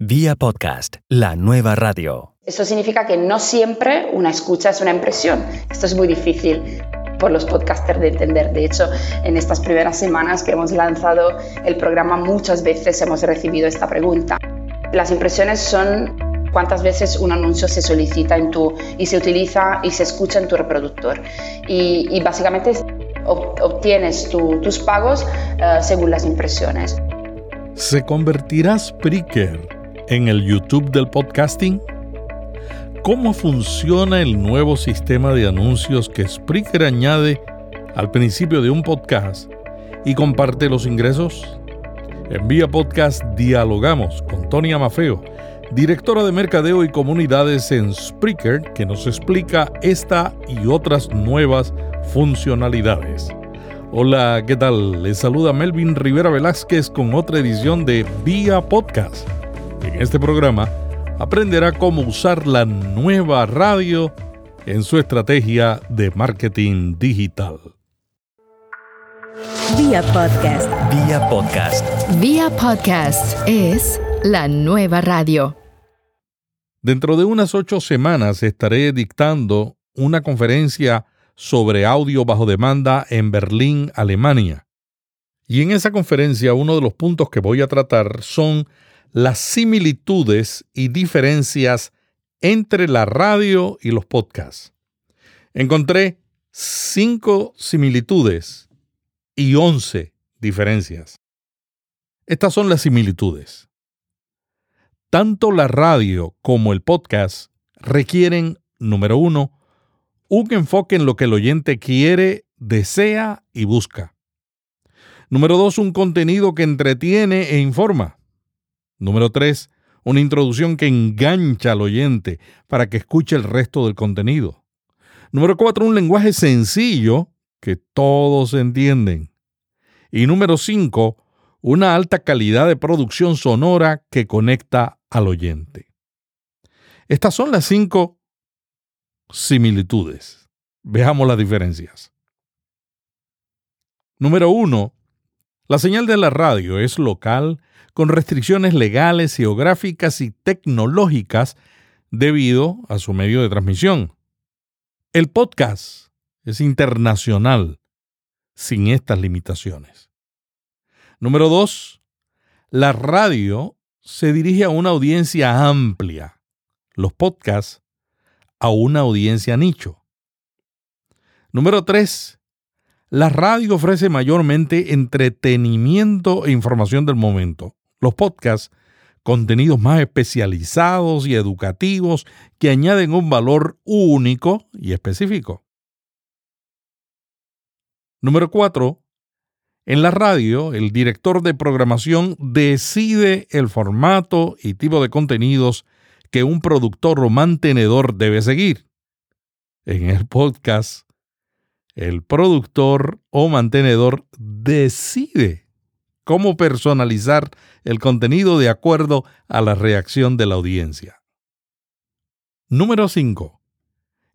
Vía podcast, la nueva radio. Esto significa que no siempre una escucha es una impresión. Esto es muy difícil por los podcasters de entender. De hecho, en estas primeras semanas que hemos lanzado el programa muchas veces hemos recibido esta pregunta. Las impresiones son cuántas veces un anuncio se solicita en tu y se utiliza y se escucha en tu reproductor. Y, básicamente obtienes tus pagos eh, según las impresiones. ¿Se convertirá Spreaker en el YouTube del podcasting? ¿Cómo funciona el nuevo sistema de anuncios que Spreaker añade al principio de un podcast y comparte los ingresos? En Vía Podcast dialogamos con Tony Amafeo, directora de Mercadeo y Comunidades en Spreaker, que nos explica esta y otras nuevas funcionalidades. Hola, ¿qué tal? Les saluda Melvin Rivera Velázquez con otra edición de Vía Podcast. En este programa aprenderá cómo usar la nueva radio en su estrategia de marketing digital. Vía Podcast. Vía Podcast. Vía Podcast es la nueva radio. Dentro de unas ocho semanas estaré dictando una conferencia sobre audio bajo demanda en Berlín, Alemania. Y en esa conferencia uno de los puntos que voy a tratar son las similitudes y diferencias entre la radio y los podcasts. Encontré cinco similitudes y once diferencias. Estas son las similitudes. Tanto la radio como el podcast requieren, número uno, un enfoque en lo que el oyente quiere, desea y busca. Número dos, un contenido que entretiene e informa. Número 3. Una introducción que engancha al oyente para que escuche el resto del contenido. Número 4. Un lenguaje sencillo que todos entienden. Y número 5. Una alta calidad de producción sonora que conecta al oyente. Estas son las cinco similitudes. Veamos las diferencias. Número 1. La señal de la radio es local con restricciones legales, geográficas y tecnológicas debido a su medio de transmisión. El podcast es internacional sin estas limitaciones. Número 2. La radio se dirige a una audiencia amplia. Los podcasts a una audiencia nicho. Número 3. La radio ofrece mayormente entretenimiento e información del momento los podcasts, contenidos más especializados y educativos que añaden un valor único y específico. Número 4. En la radio, el director de programación decide el formato y tipo de contenidos que un productor o mantenedor debe seguir. En el podcast, el productor o mantenedor decide cómo personalizar el contenido de acuerdo a la reacción de la audiencia. Número 5.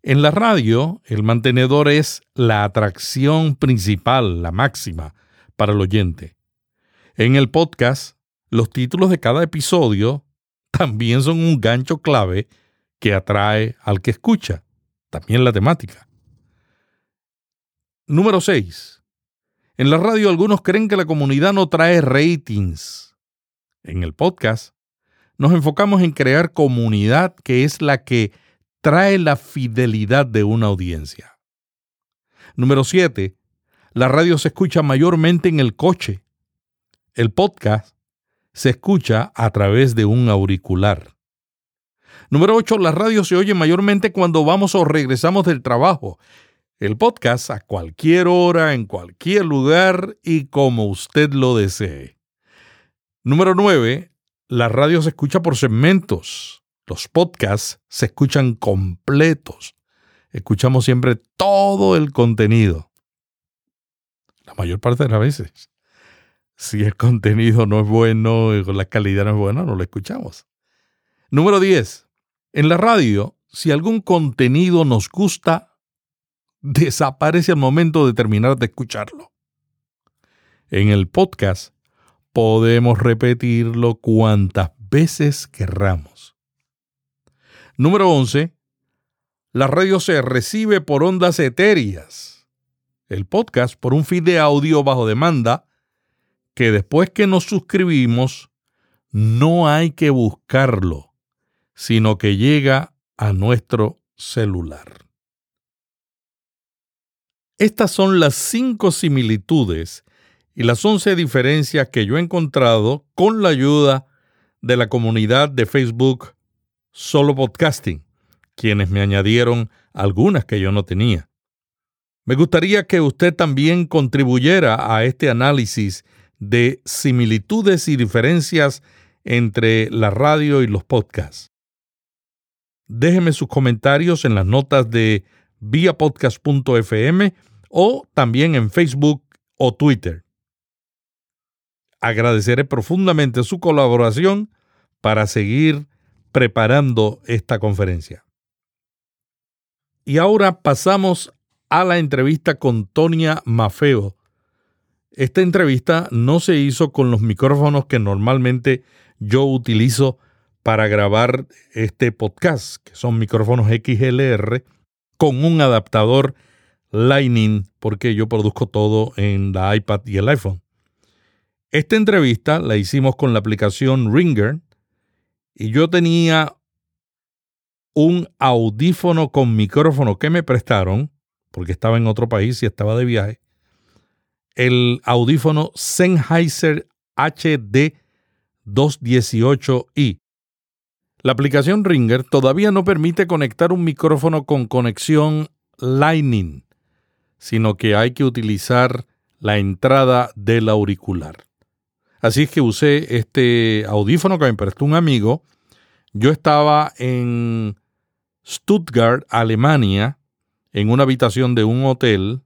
En la radio, el mantenedor es la atracción principal, la máxima, para el oyente. En el podcast, los títulos de cada episodio también son un gancho clave que atrae al que escucha, también la temática. Número 6. En la radio algunos creen que la comunidad no trae ratings. En el podcast nos enfocamos en crear comunidad que es la que trae la fidelidad de una audiencia. Número 7. La radio se escucha mayormente en el coche. El podcast se escucha a través de un auricular. Número 8. La radio se oye mayormente cuando vamos o regresamos del trabajo el podcast a cualquier hora, en cualquier lugar y como usted lo desee. Número 9. La radio se escucha por segmentos. Los podcasts se escuchan completos. Escuchamos siempre todo el contenido. La mayor parte de las veces. Si el contenido no es bueno, la calidad no es buena, no lo escuchamos. Número 10. En la radio, si algún contenido nos gusta, desaparece al momento de terminar de escucharlo. En el podcast podemos repetirlo cuantas veces querramos. Número 11. La radio se recibe por ondas etéreas. El podcast por un feed de audio bajo demanda que después que nos suscribimos no hay que buscarlo, sino que llega a nuestro celular. Estas son las cinco similitudes y las once diferencias que yo he encontrado con la ayuda de la comunidad de Facebook Solo Podcasting, quienes me añadieron algunas que yo no tenía. Me gustaría que usted también contribuyera a este análisis de similitudes y diferencias entre la radio y los podcasts. Déjeme sus comentarios en las notas de viapodcast.fm o también en Facebook o Twitter. Agradeceré profundamente su colaboración para seguir preparando esta conferencia. Y ahora pasamos a la entrevista con Tonia Mafeo. Esta entrevista no se hizo con los micrófonos que normalmente yo utilizo para grabar este podcast, que son micrófonos XLR, con un adaptador Lightning, porque yo produzco todo en la iPad y el iPhone. Esta entrevista la hicimos con la aplicación Ringer y yo tenía un audífono con micrófono que me prestaron, porque estaba en otro país y estaba de viaje, el audífono Sennheiser HD 218i. La aplicación Ringer todavía no permite conectar un micrófono con conexión Lightning, sino que hay que utilizar la entrada del auricular. Así es que usé este audífono que me prestó un amigo. Yo estaba en Stuttgart, Alemania, en una habitación de un hotel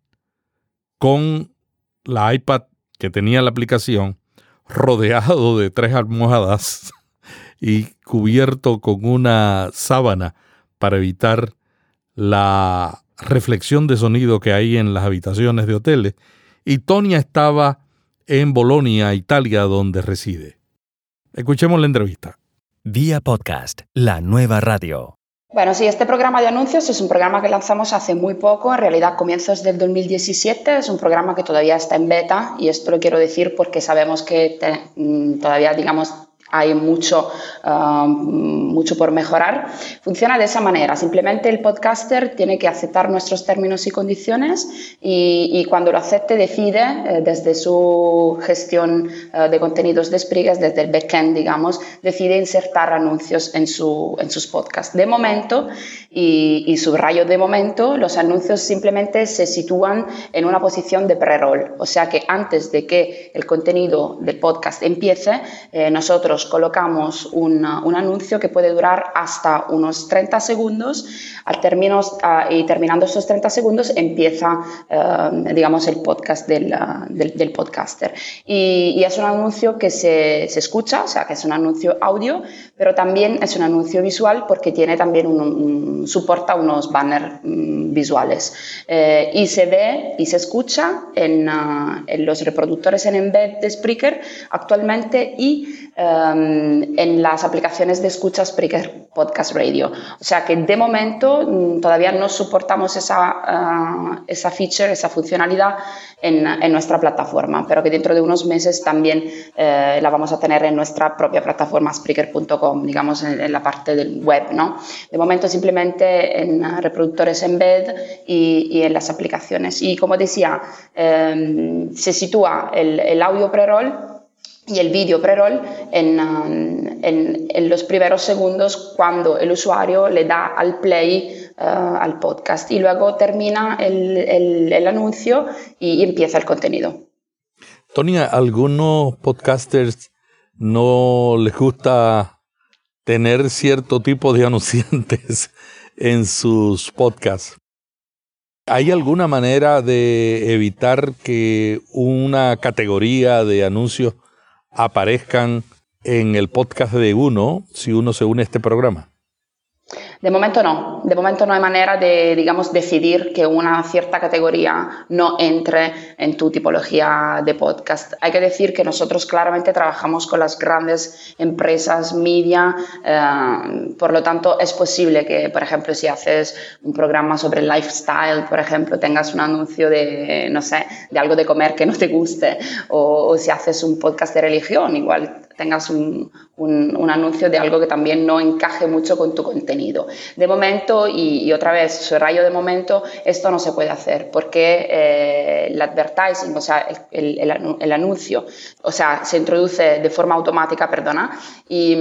con la iPad que tenía la aplicación rodeado de tres almohadas y cubierto con una sábana para evitar la reflexión de sonido que hay en las habitaciones de hoteles. Y Tonia estaba en Bolonia, Italia, donde reside. Escuchemos la entrevista. Vía podcast, la nueva radio. Bueno, sí, este programa de anuncios es un programa que lanzamos hace muy poco, en realidad comienzos del 2017, es un programa que todavía está en beta y esto lo quiero decir porque sabemos que mm, todavía, digamos, hay mucho, um, mucho por mejorar. Funciona de esa manera. Simplemente el podcaster tiene que aceptar nuestros términos y condiciones y, cuando lo acepte decide eh, desde su gestión eh, de contenidos de Sprigas, desde el backend, digamos, decide insertar anuncios en, su, en sus podcasts. De momento, y, y subrayo de momento, los anuncios simplemente se sitúan en una posición de pre-roll. O sea que antes de que el contenido del podcast empiece, eh, nosotros colocamos un, anuncio que puede durar hasta unos 30 segundos al ah, y terminando esos 30 segundos empieza, eh, digamos, el podcast del, del, podcaster. Y, es un anuncio que se, se, escucha, o sea, que es un anuncio audio, pero también es un anuncio visual porque tiene también un, soporta unos banners mm, visuales. Eh, y se ve y se escucha en, ah, en los reproductores en embed de Spreaker actualmente y Em, en las aplicaciones de escucha Spreaker Podcast Radio. O sea que de momento mm, todavía no soportamos esa, eh, esa feature, esa funcionalidad en, en, nuestra plataforma, pero que dentro de unos meses también eh, la vamos a tener en nuestra propia plataforma Spreaker.com, digamos en, la parte del web. ¿no? De momento simplemente en reproductores embed y, y en las aplicaciones. Y como decía, em, se sitúa el, el audio pre-roll y el vídeo pre-roll um, en, en, los primeros segundos cuando el usuario le da al play uh, al podcast y luego termina el, el, anuncio y, empieza el contenido. Tony, ¿a algunos podcasters no les gusta tener cierto tipo de anunciantes en sus podcasts. ¿Hay alguna manera de evitar que una categoría de anuncios aparezcan en el podcast de uno si uno se une a este programa? De momento no, de momento no hay manera de, digamos, decidir que una cierta categoría no entre en tu tipología de podcast. Hay que decir que nosotros claramente trabajamos con las grandes empresas media, eh, por lo tanto es posible que, por ejemplo, si haces un programa sobre lifestyle, por ejemplo, tengas un anuncio de, no sé, de algo de comer que no te guste, o, o si haces un podcast de religión, igual tengas un, un, anuncio de algo que también no encaje mucho con tu contenido. De momento, y, otra vez, rayo de momento, esto no se puede hacer porque eh, el advertising, o sea, el, el, anuncio, o sea, se introduce de forma automática, perdona, y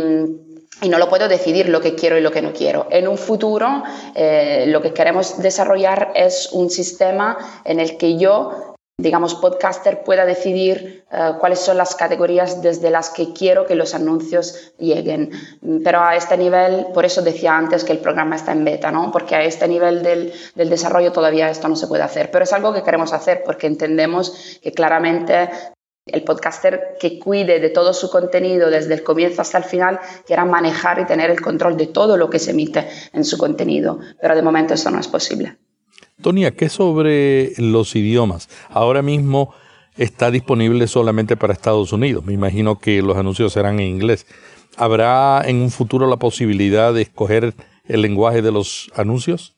y no lo puedo decidir lo que quiero y lo que no quiero. En un futuro, eh, lo que queremos desarrollar es un sistema en el que yo digamos, podcaster pueda decidir eh, cuáles son las categorías desde las que quiero que los anuncios lleguen. Pero a este nivel, por eso decía antes que el programa está en beta, ¿no? Porque a este nivel del, del desarrollo todavía esto no se puede hacer. Pero es algo que queremos hacer porque entendemos que claramente el podcaster que cuide de todo su contenido desde el comienzo hasta el final quiera manejar y tener el control de todo lo que se emite en su contenido. Pero de momento eso no es posible. Tonia, ¿qué sobre los idiomas? Ahora mismo está disponible solamente para Estados Unidos. Me imagino que los anuncios serán en inglés. ¿Habrá en un futuro la posibilidad de escoger el lenguaje de los anuncios?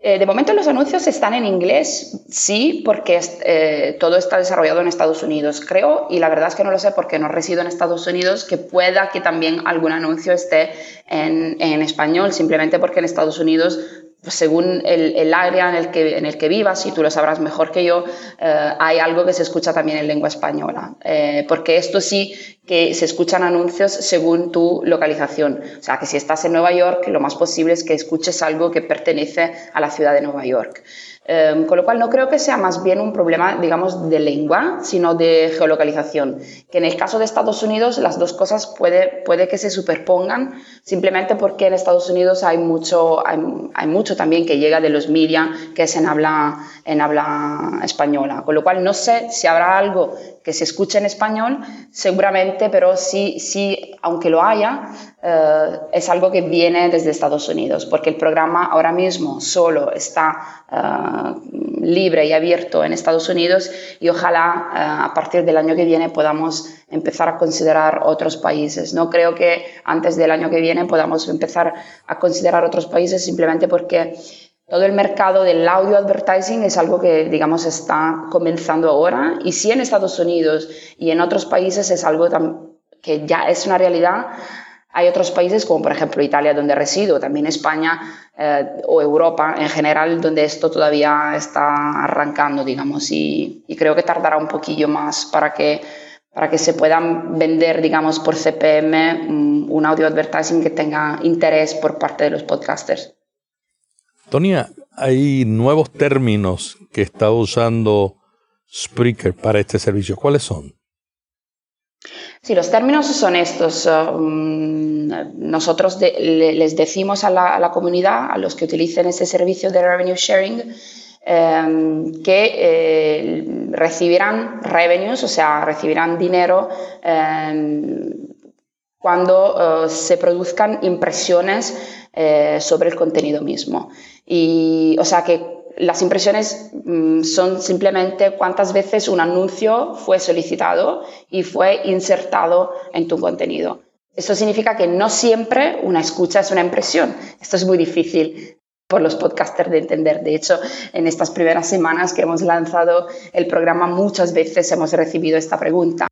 Eh, de momento los anuncios están en inglés, sí, porque eh, todo está desarrollado en Estados Unidos. Creo, y la verdad es que no lo sé porque no resido en Estados Unidos, que pueda que también algún anuncio esté en, español, simplemente porque en Estados Unidos según el, área en el, que, en el que vivas, y tú lo sabrás mejor que yo, eh, hay algo que se escucha también en lengua española. Eh, porque esto sí que se escuchan anuncios según tu localización. O sea, que si estás en Nueva York, lo más posible es que escuches algo que pertenece a la ciudad de Nueva York. Em, con lo cual no creo que sea más bien un problema, digamos, de lengua, sino de geolocalización. Que en el caso de Estados Unidos las dos cosas puede, puede que se superpongan, simplemente porque en Estados Unidos hay mucho, hay, mucho también que llega de los media que es en habla, en habla española. Con lo cual no sé si habrá algo que se escuche en español, seguramente, pero sí, sí aunque lo haya, eh, es algo que viene desde Estados Unidos, porque el programa ahora mismo solo está eh, libre y abierto en Estados Unidos y ojalá eh, a partir del año que viene podamos empezar a considerar otros países. No creo que antes del año que viene podamos empezar a considerar otros países simplemente porque todo el mercado del audio advertising es algo que, digamos, está comenzando ahora y si en Estados Unidos y en otros países es algo que ya es una realidad, hay otros países como por ejemplo Italia donde resido, también España eh, o Europa en general donde esto todavía está arrancando, digamos, y, creo que tardará un poquillo más para que, para que se puedan vender, digamos, por CPM un, un audio advertising que tenga interés por parte de los podcasters. Tonia, hay nuevos términos que está usando Spreaker para este servicio. ¿Cuáles son? Sí, los términos son estos. Um, nosotros les decimos a la, comunidad, a los que utilicen este servicio de revenue sharing, um, que eh, recibirán revenues, o sea, recibirán dinero um, cuando uh, se produzcan impresiones eh, sobre el contenido mismo. Y, o sea que las impresiones mm, son simplemente cuántas veces un anuncio fue solicitado y fue insertado en tu contenido. Esto significa que no siempre una escucha es una impresión. Esto es muy difícil por los podcasters de entender. De hecho, en estas primeras semanas que hemos lanzado el programa, muchas veces hemos recibido esta pregunta.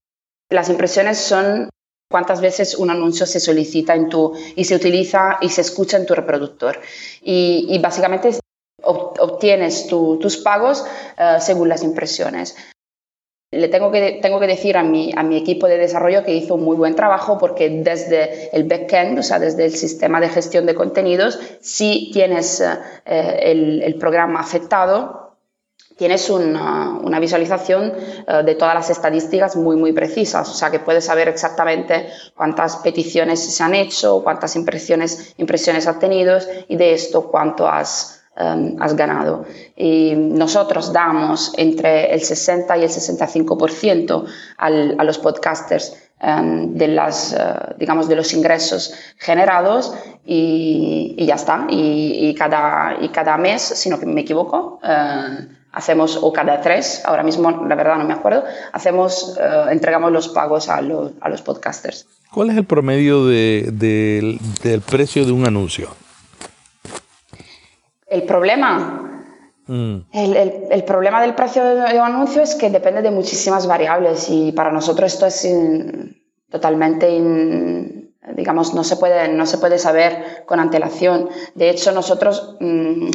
Las impresiones son cuántas veces un anuncio se solicita en tu, y se utiliza y se escucha en tu reproductor. Y, básicamente obtienes tus pagos eh, según las impresiones. Le tengo que, tengo que decir a mi, a mi equipo de desarrollo que hizo un muy buen trabajo porque desde el backend, o sea, desde el sistema de gestión de contenidos, si tienes eh, el, el programa afectado, tienes una, visualización eh, de todas las estadísticas muy, muy precisas, o sea que puedes saber exactamente cuántas peticiones se han hecho, cuántas impresiones, impresiones has tenido y de esto cuánto has, em, has ganado. Y nosotros damos entre el 60 y el 65% al, a los podcasters em, de, las, eh, digamos, de los ingresos generados y, ya está. Y, cada, y cada mes, si no me equivoco, eh, hacemos, o cada tres, ahora mismo la verdad no me acuerdo, hacemos, eh, entregamos los pagos a, a, los podcasters. ¿Cuál es el promedio de, del precio de un anuncio? El problema. Mm. El, el, el, problema del precio de un anuncio es que depende de muchísimas variables y para nosotros esto es totalmente, digamos, no se, puede, no se puede saber con antelación. De hecho, nosotros mm,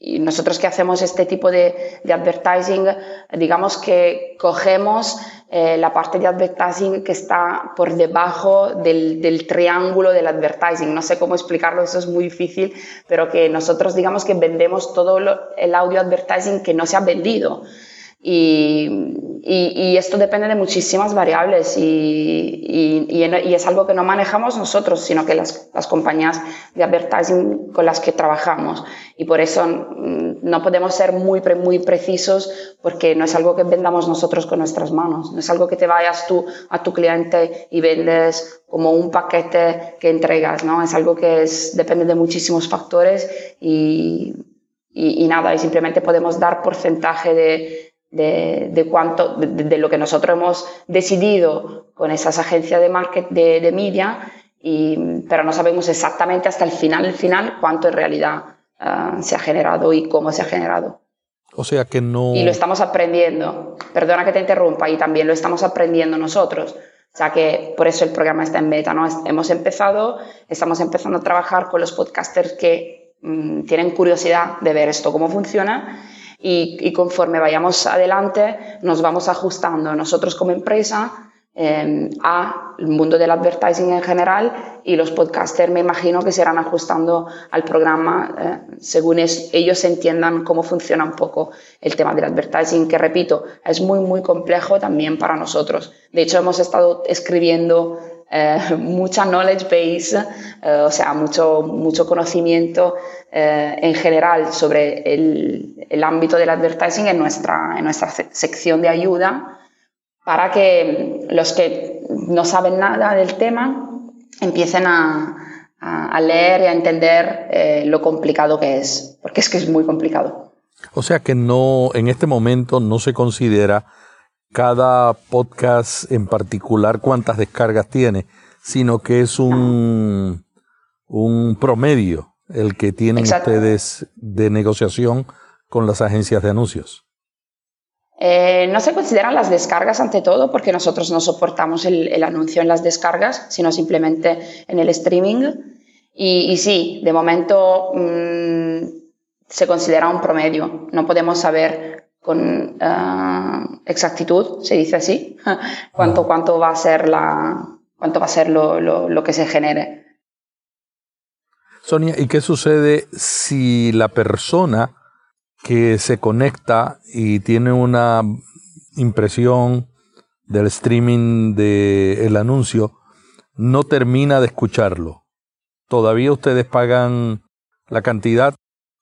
y nosotros que hacemos este tipo de, de advertising, digamos que cogemos eh, la parte de advertising que está por debajo del, del, triángulo del advertising. No sé cómo explicarlo, eso es muy difícil, pero que nosotros digamos que vendemos todo el audio advertising que no se ha vendido. Y, y, esto depende de muchísimas variables y, y, es algo que no manejamos nosotros, sino que las, las, compañías de advertising con las que trabajamos. Y por eso mm, no podemos ser muy, muy precisos porque no es algo que vendamos nosotros con nuestras manos. No es algo que te vayas tú a tu cliente y vendes como un paquete que entregas, ¿no? Es algo que es, depende de muchísimos factores y, y nada, y simplemente podemos dar porcentaje de de, de cuánto, de, lo que nosotros hemos decidido con esas agencias de market de, media, y, pero no sabemos exactamente hasta el final, el final, cuánto en realidad ah, se ha generado y cómo se ha generado. O sea que no. Y lo estamos aprendiendo. Perdona que te interrumpa, y también lo estamos aprendiendo nosotros. O sea que por eso el programa está en beta, ¿no? Hemos empezado, estamos empezando a trabajar con los podcasters que mm, tienen curiosidad de ver esto, cómo funciona y, conforme vayamos adelante nos vamos ajustando nosotros como empresa eh, al mundo del advertising en general y los podcasters me imagino que se irán ajustando al programa eh, según ellos entiendan cómo funciona un poco el tema del advertising, que repito, es muy, muy complejo también para nosotros. De hecho, hemos estado escribiendo eh, mucha knowledge base, eh, o sea, mucho, mucho conocimiento eh, en general sobre el, el, ámbito del advertising en nuestra, en nuestra sección de ayuda para que los que no saben nada del tema empiecen a, a, a leer y a entender lo complicado que es, porque es que es muy complicado. O sea que no, en este momento no se considera cada podcast en particular cuántas descargas tiene, sino que es un, un promedio el que tienen ustedes de negociación con las agencias de anuncios. Eh, no se consideran las descargas ante todo porque nosotros no soportamos el, anuncio en las descargas, sino simplemente en el streaming. Y, sí, de momento mm, se considera un promedio. No podemos saber con eh, exactitud, se dice así, cuánto, cuánto va a ser, la, cuánto va a ser lo, lo, que se genere. Sonia, ¿y qué sucede si la persona que se conecta y tiene una impresión del streaming del anuncio no termina de escucharlo? ¿Todavía ustedes pagan la cantidad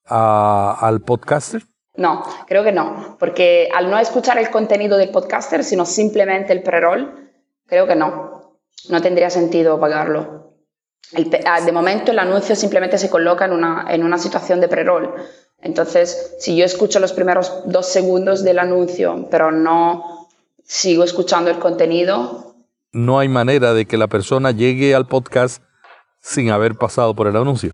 al podcaster? No, creo que no, porque al no escuchar el contenido del podcaster, sino simplemente el pre-roll, creo que no, no tendría sentido pagarlo. Ah, de momento el anuncio simplemente se coloca en una, en una situación de pre-roll. Entonces, si yo escucho los primeros dos segundos del anuncio, pero no sigo escuchando el contenido. No hay manera de que la persona llegue al podcast sin haber pasado por el anuncio.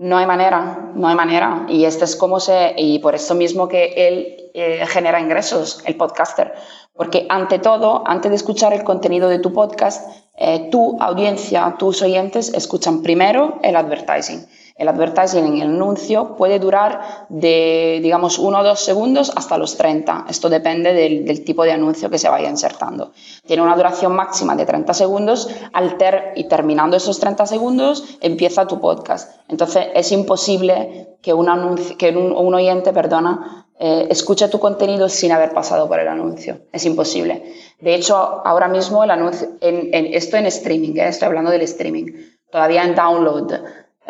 No hay manera, no hay manera. Y este es como se, y por eso mismo que él eh, genera ingresos, el podcaster. Porque ante todo, antes de escuchar el contenido de tu podcast, eh, tu audiencia, tus oyentes escuchan primero el advertising. El advertising en el anuncio puede durar de, digamos, uno o dos segundos hasta los 30. Esto depende del, tipo de anuncio que se vaya insertando. Tiene una duración máxima de 30 segundos al y terminando esos 30 segundos empieza tu podcast. Entonces es imposible que un, anuncio, que un, oyente perdona, eh, escuche tu contenido sin haber pasado por el anuncio. Es imposible. De hecho, ahora mismo el anuncio, en, esto en streaming, ¿eh? estoy hablando del streaming, todavía en download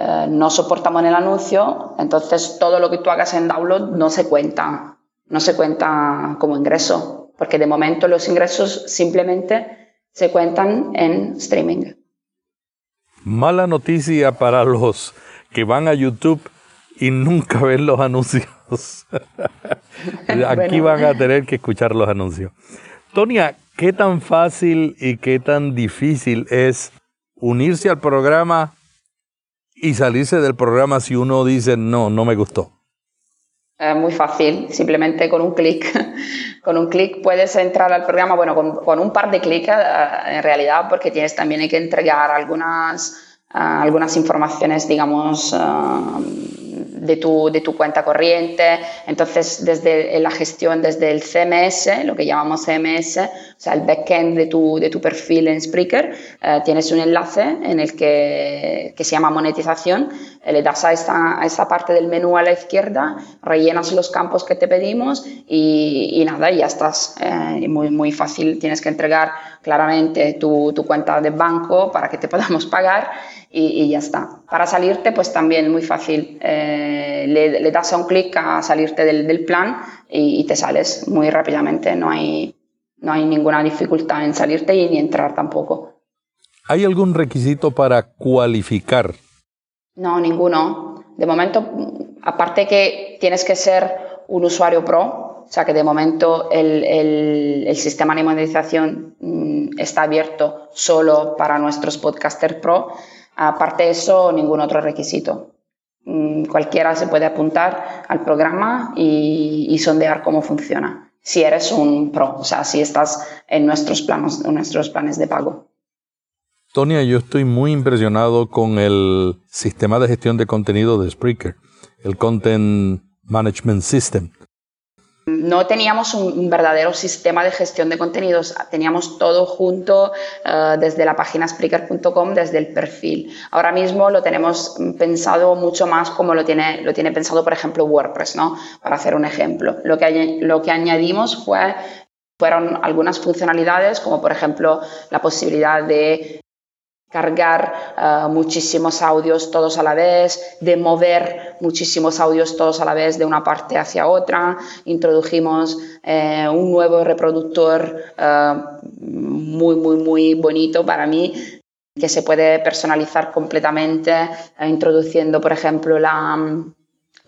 eh, no soportamos en el anuncio, entonces todo lo que tú hagas en download no se cuenta, no se cuenta como ingreso, porque de momento los ingresos simplemente se cuentan en streaming. Mala noticia para los que van a YouTube y nunca ven los anuncios. Aquí van a tener que escuchar los anuncios. Tonia, ¿qué tan fácil y qué tan difícil es unirse al programa y salirse del programa si uno dice no, no me gustó? Es muy fácil, simplemente con un clic. con un clic puedes entrar al programa, bueno, con, un par de clics eh, en realidad, porque tienes también que entregar algunas, eh, algunas informaciones, digamos, eh, de tu, de tu cuenta corriente. Entonces, desde la gestión, desde el CMS, lo que llamamos CMS, sea, el backend de tu, de tu perfil en Spreaker, eh, tienes un enlace en el que, que se llama monetización, eh, le das a esta, a esta, parte del menú a la izquierda, rellenas los campos que te pedimos y, y nada, ya estás. Eh, muy, muy fácil, tienes que entregar claramente tu, tu cuenta de banco para que te podamos pagar y, ya está. Para salirte, pues también muy fácil. Eh, le, das a un clic a salirte del, plan y, te sales muy rápidamente. No hay, no hay ninguna dificultad en salirte y ni entrar tampoco. ¿Hay algún requisito para cualificar? No, ninguno. De momento, aparte que tienes que ser un usuario pro, o sea que de momento el, el, el sistema de monetización mm, está abierto solo para nuestros podcasters pro. Aparte de eso, ningún otro requisito. Mm, cualquiera se puede apuntar al programa y, sondear cómo funciona. Si eres un pro, o sea, si estás en nuestros, planos, nuestros planes de pago. Tonia, yo estoy muy impresionado con el sistema de gestión de contenido de Spreaker, el Content Management System. No teníamos un, verdadero sistema de gestión de contenidos, teníamos todo junto eh, desde la página Spreaker.com, desde el perfil. Ahora mismo lo tenemos pensado mucho más como lo tiene, lo tiene pensado, por ejemplo, WordPress, ¿no? Para hacer un ejemplo. Lo que, lo que añadimos fue fueron algunas funcionalidades, como por ejemplo la posibilidad de cargar eh, muchísimos audios todos a la vez, de mover muchísimos audios todos a la vez de una parte hacia otra. Introdujimos eh, un nuevo reproductor eh, muy, muy, muy bonito para mí que se puede personalizar completamente, introduciendo, por ejemplo, la,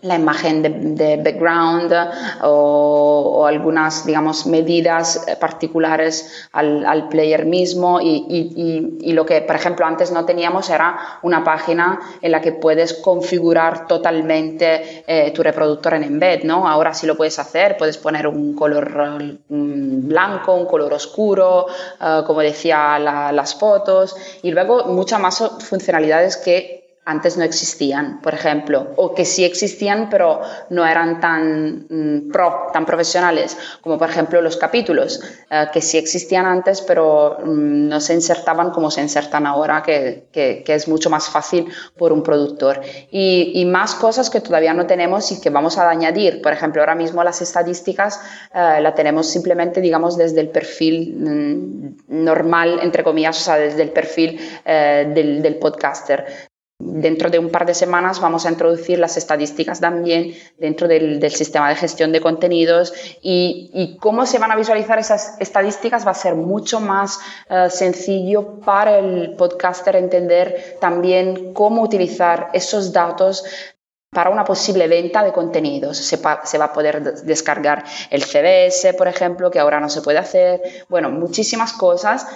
la imagen de, background o, algunas, digamos, medidas particulares al, player mismo y, lo que, por ejemplo, antes no teníamos era una página en la que puedes configurar totalmente eh, tu reproductor en embed, ¿no? Ahora sí lo puedes hacer, puedes poner un color mm, blanco, un color oscuro, eh, como decía las fotos y luego muchas más funcionalidades que antes no existían, por ejemplo, o que sí existían pero no eran tan mm, pro, tan profesionales, como por ejemplo los capítulos, eh, que sí existían antes pero mm, no se insertaban como se insertan ahora, que, que, es mucho más fácil por un productor. Y, y, más cosas que todavía no tenemos y que vamos a añadir. Por ejemplo, ahora mismo las estadísticas eh, la tenemos simplemente, digamos, desde el perfil mm, normal, entre comillas, o sea, desde el perfil eh, del, del podcaster Dentro de un par de semanas vamos a introducir las estadísticas también dentro del, sistema de gestión de contenidos y, cómo se van a visualizar esas estadísticas va a ser mucho más eh, sencillo para el podcaster entender también cómo utilizar esos datos para una posible venta de contenidos. Se, va a poder descargar el CBS, por ejemplo, que ahora no se puede hacer. Bueno, muchísimas cosas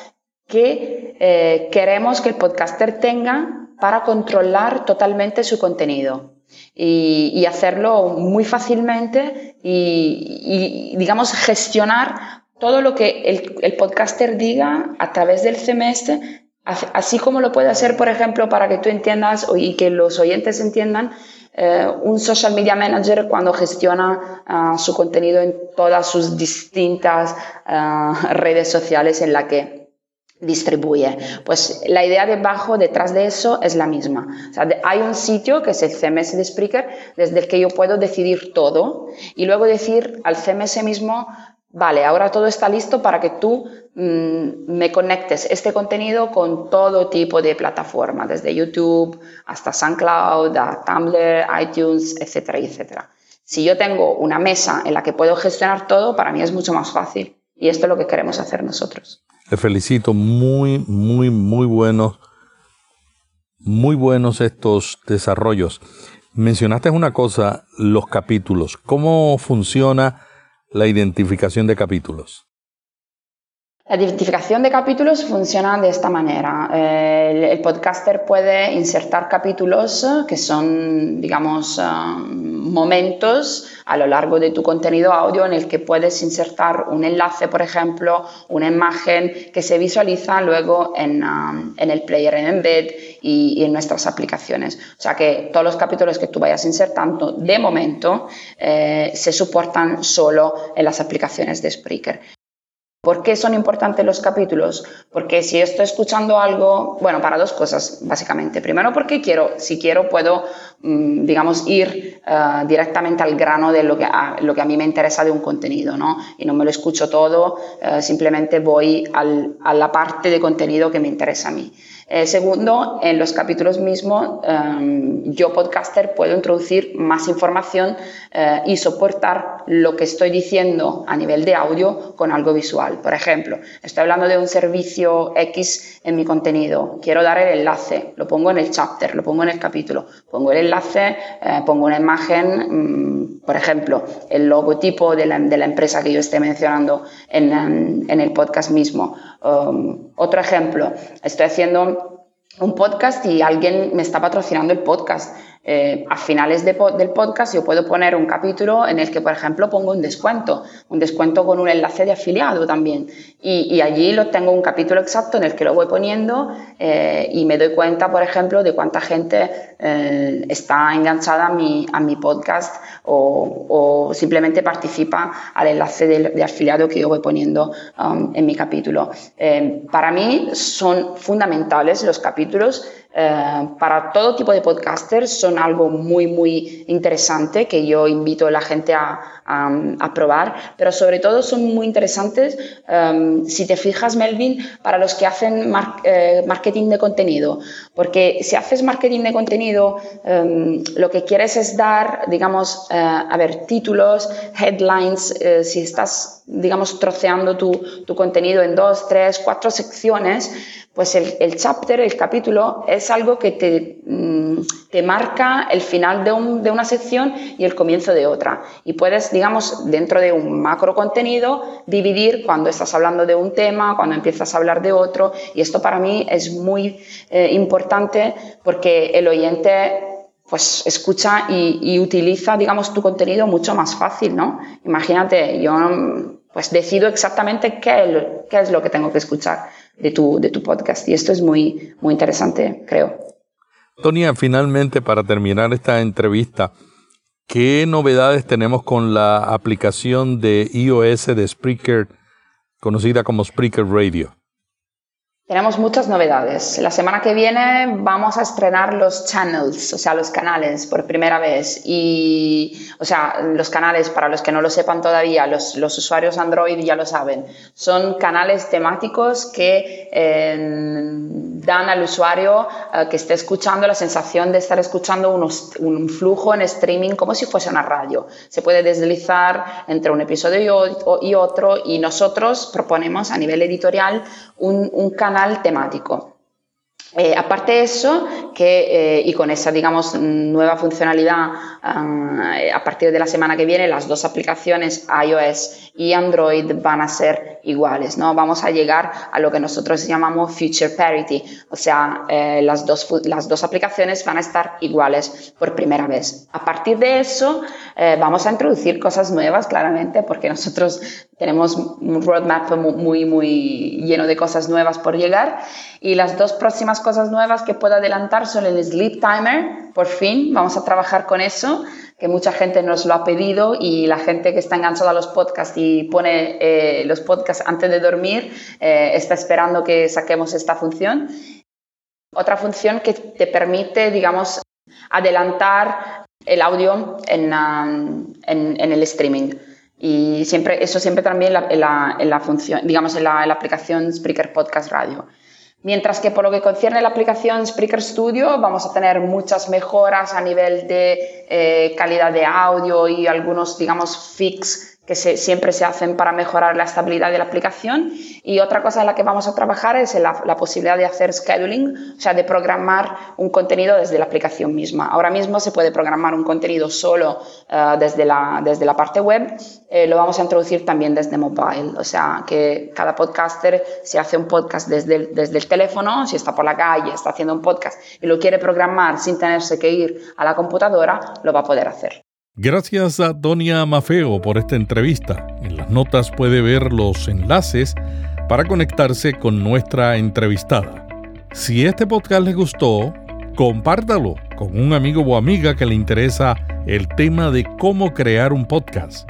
que eh, queremos que el podcaster tenga para controlar totalmente su contenido y, hacerlo muy fácilmente y, digamos, gestionar todo lo que el, podcaster diga a través del CMS, así como lo puede hacer, por ejemplo, para que tú entiendas y que los oyentes entiendan, eh, un social media manager cuando gestiona ah, su contenido en todas sus distintas ah, redes sociales en la que distribuye. Pues la idea debajo, detrás de eso, es la misma. hay un sitio que es el CMS de Spreaker, desde el que yo puedo decidir todo y luego decir al CMS mismo, vale, ahora todo está listo para que tú mm, me conectes este contenido con todo tipo de plataformas, desde YouTube hasta SoundCloud, a Tumblr, iTunes, etcétera, etcétera. Si yo tengo una mesa en la que puedo gestionar todo, para mí es mucho más fácil. Y esto es lo que queremos hacer nosotros. Te felicito, muy, muy, muy buenos, muy buenos estos desarrollos. Mencionaste una cosa, los capítulos. ¿Cómo funciona la identificación de capítulos? La identificación de capítulos funciona de esta manera. Eh, el, podcaster puede insertar capítulos que son, digamos, um, momentos a lo largo de tu contenido audio en el que puedes insertar un enlace, por ejemplo, una imagen que se visualiza luego en, um, el player en embed y, en nuestras aplicaciones. O sea que todos los capítulos que tú vayas insertando de momento eh, se soportan solo en las aplicaciones de Spreaker. ¿Por qué son importantes los capítulos? Porque si estoy escuchando algo, bueno, para dos cosas, básicamente. Primero, porque quiero, si quiero, puedo, mm, digamos, ir eh, directamente al grano de lo que, a, lo que a mí me interesa de un contenido, ¿no? Y no me lo escucho todo, eh, simplemente voy a la parte de contenido que me interesa a mí. Eh, segundo, en los capítulos mismos, em, yo podcaster puedo introducir más información eh, y soportar lo que estoy diciendo a nivel de audio con algo visual. Por ejemplo, estoy hablando de un servicio X en mi contenido, quiero dar el enlace, lo pongo en el chapter, lo pongo en el capítulo, pongo el enlace, eh, pongo una imagen, mm, por ejemplo, el logotipo de la, empresa que yo esté mencionando en, en el podcast mismo. Um, otro ejemplo, estoy haciendo un podcast y alguien me está patrocinando el podcast. Eh, a finales del podcast yo puedo poner un capítulo en el que, por ejemplo, pongo un descuento, un descuento con un enlace de afiliado también. Y, allí lo tengo un capítulo exacto en el que lo voy poniendo eh, y me doy cuenta, por ejemplo, de cuánta gente eh, está enganchada a mi, a mi podcast o, simplemente participa al enlace de, afiliado que yo voy poniendo um, en mi capítulo. para mí son fundamentales los capítulos eh, para todo tipo de podcasters son algo muy, muy interesante que yo invito a la gente a, a, probar, pero sobre todo son muy interesantes, em, si te fijas, Melvin, para los que hacen eh, marketing de contenido, porque si haces marketing de contenido, em, lo que quieres es dar, digamos, eh, a ver, títulos, headlines, si estás, digamos, troceando tu, tu contenido en dos, tres, cuatro secciones, pues el, chapter, el capítulo, es algo que te, mm, te marca el final de, de, una sección y el comienzo de otra. Y puedes, digamos, dentro de un macro contenido, dividir cuando estás hablando de un tema, cuando empiezas a hablar de otro. Y esto para mí es muy eh, importante porque el oyente pues escucha y, utiliza, digamos, tu contenido mucho más fácil, ¿no? Imagínate, yo pues decido exactamente qué, qué es lo que tengo que escuchar de tu, de tu podcast. Y esto es muy, muy interesante, creo. Tonia, finalmente, para terminar esta entrevista, ¿qué novedades tenemos con la aplicación de iOS de Spreaker, conocida como Spreaker Radio? Tenemos muchas novedades. La semana que viene vamos a estrenar los channels, o sea, los canales por primera vez. Y, o sea, los canales, para los que no lo sepan todavía, los, usuarios Android ya lo saben, son canales temáticos que eh, dan al usuario eh, que esté escuchando la sensación de estar escuchando un flujo en streaming como si fuese una radio. Se puede deslizar entre un episodio y otro y nosotros proponemos a nivel editorial un, canal temático. Eh, aparte de eso, que, eh, y con esa, digamos, nueva funcionalidad, a partir de la semana que viene, las dos aplicaciones iOS y Android van a ser iguales, ¿no? Vamos a llegar a lo que nosotros llamamos future parity, o sea, las, dos, las dos aplicaciones van a estar iguales por primera vez. A partir de eso, vamos a introducir cosas nuevas, claramente, porque nosotros tenemos un roadmap muy, muy lleno de cosas nuevas por llegar y las dos próximas cosas nuevas que puedo adelantar son el Sleep Timer, por fin, vamos a trabajar con eso, que mucha gente nos lo ha pedido y la gente que está enganchada a los podcasts y pone eh, los podcasts antes de dormir eh, está esperando que saquemos esta función. Otra función que te permite, digamos, adelantar el audio en, um, en, el streaming. Y siempre, eso siempre también en la, función, digamos, en la, en la aplicación Spreaker Podcast Radio. Mientras que por lo que concierne la aplicación Spreaker Studio, vamos a tener muchas mejoras a nivel de eh, calidad de audio y algunos, digamos, fix que siempre se hacen para mejorar la estabilidad de la aplicación. Y otra cosa en la que vamos a trabajar es la, la, posibilidad de hacer scheduling, o sea, de programar un contenido desde la aplicación misma. Ahora mismo se puede programar un contenido solo uh, desde, la, desde la parte web, eh, lo vamos a introducir también desde mobile, o sea, que cada podcaster, si hace un podcast desde el, desde el teléfono, si está por la calle, está haciendo un podcast y lo quiere programar sin tenerse que ir a la computadora, lo va a poder hacer. Gracias a Donia Mafeo por esta entrevista. En las notas puede ver los enlaces para conectarse con nuestra entrevistada. Si este podcast le gustó, compártalo con un amigo o amiga que le interesa el tema de cómo crear un podcast.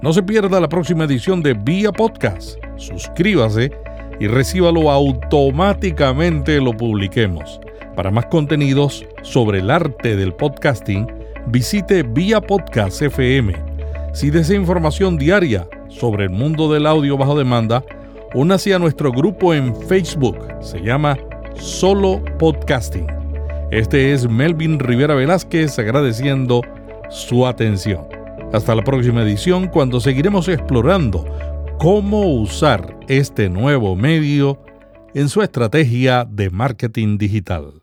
No se pierda la próxima edición de Vía Podcast. Suscríbase y recíbalo automáticamente lo publiquemos. Para más contenidos sobre el arte del podcasting, visite Vía Podcast FM. Si desea información diaria sobre el mundo del audio bajo demanda, únase a nuestro grupo en Facebook. Se llama Solo Podcasting. Este es Melvin Rivera Velázquez agradeciendo su atención. Hasta la próxima edición cuando seguiremos explorando cómo usar este nuevo medio en su estrategia de marketing digital.